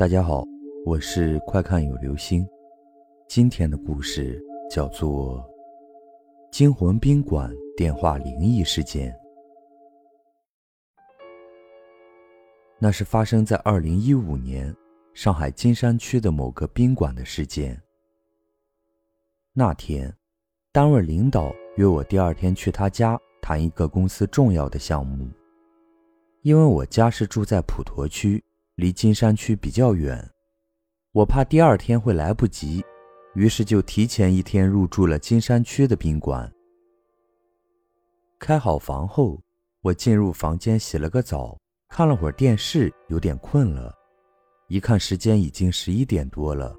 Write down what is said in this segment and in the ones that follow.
大家好，我是快看有流星。今天的故事叫做《惊魂宾馆电话灵异事件》。那是发生在二零一五年上海金山区的某个宾馆的事件。那天，单位领导约我第二天去他家谈一个公司重要的项目。因为我家是住在普陀区。离金山区比较远，我怕第二天会来不及，于是就提前一天入住了金山区的宾馆。开好房后，我进入房间洗了个澡，看了会儿电视，有点困了。一看时间已经十一点多了，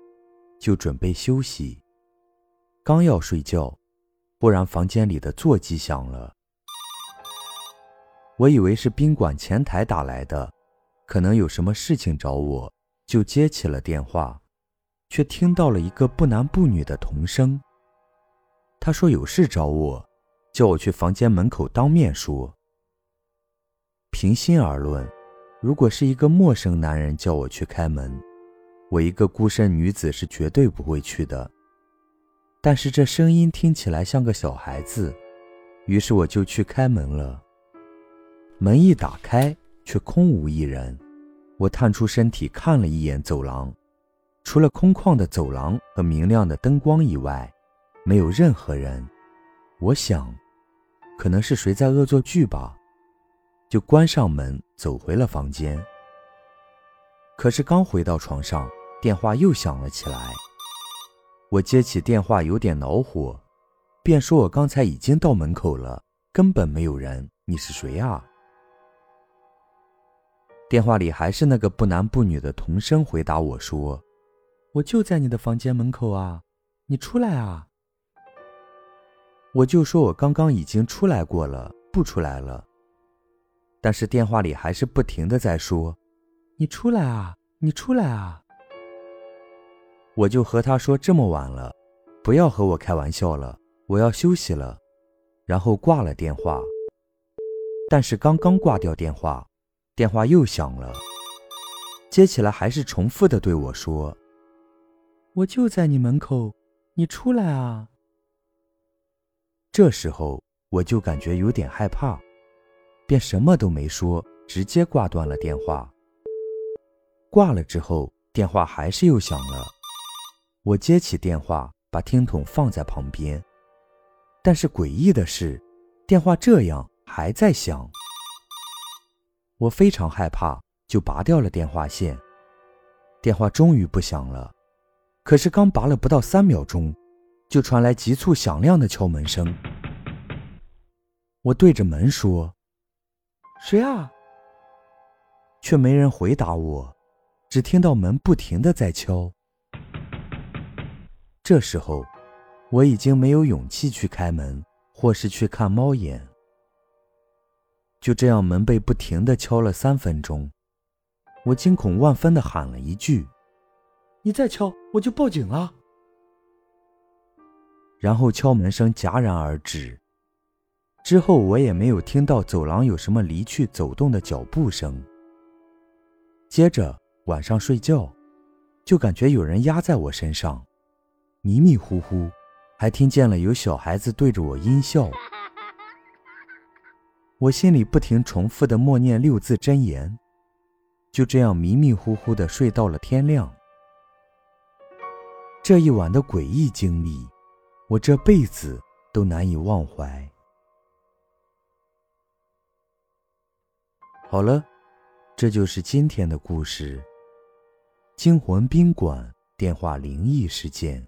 就准备休息。刚要睡觉，忽然房间里的座机响了，我以为是宾馆前台打来的。可能有什么事情找我，就接起了电话，却听到了一个不男不女的童声。他说有事找我，叫我去房间门口当面说。平心而论，如果是一个陌生男人叫我去开门，我一个孤身女子是绝对不会去的。但是这声音听起来像个小孩子，于是我就去开门了。门一打开。却空无一人。我探出身体看了一眼走廊，除了空旷的走廊和明亮的灯光以外，没有任何人。我想，可能是谁在恶作剧吧，就关上门走回了房间。可是刚回到床上，电话又响了起来。我接起电话，有点恼火，便说：“我刚才已经到门口了，根本没有人。你是谁啊？”电话里还是那个不男不女的童声回答我说：“我就在你的房间门口啊，你出来啊。”我就说我刚刚已经出来过了，不出来了。但是电话里还是不停的在说：“你出来啊，你出来啊。”我就和他说：“这么晚了，不要和我开玩笑了，我要休息了。”然后挂了电话。但是刚刚挂掉电话。电话又响了，接起来还是重复的对我说：“我就在你门口，你出来啊。”这时候我就感觉有点害怕，便什么都没说，直接挂断了电话。挂了之后，电话还是又响了，我接起电话，把听筒放在旁边，但是诡异的是，电话这样还在响。我非常害怕，就拔掉了电话线。电话终于不响了，可是刚拔了不到三秒钟，就传来急促响亮的敲门声。我对着门说：“谁啊？”却没人回答我，只听到门不停的在敲。这时候，我已经没有勇气去开门，或是去看猫眼。就这样，门被不停地敲了三分钟，我惊恐万分地喊了一句：“你再敲，我就报警了。”然后敲门声戛然而止，之后我也没有听到走廊有什么离去走动的脚步声。接着晚上睡觉，就感觉有人压在我身上，迷迷糊糊，还听见了有小孩子对着我阴笑。我心里不停重复的默念六字真言，就这样迷迷糊糊的睡到了天亮。这一晚的诡异经历，我这辈子都难以忘怀。好了，这就是今天的故事——惊魂宾馆电话灵异事件。